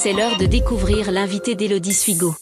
C'est l'heure de découvrir l'invité d'Élodie Suigo.